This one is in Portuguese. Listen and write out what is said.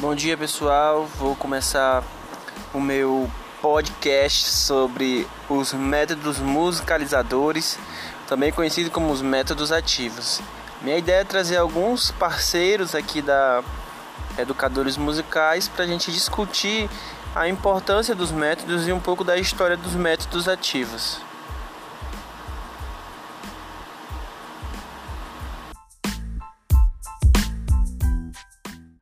Bom dia pessoal, vou começar o meu podcast sobre os métodos musicalizadores, também conhecido como os métodos ativos. Minha ideia é trazer alguns parceiros aqui da Educadores Musicais para a gente discutir a importância dos métodos e um pouco da história dos métodos ativos.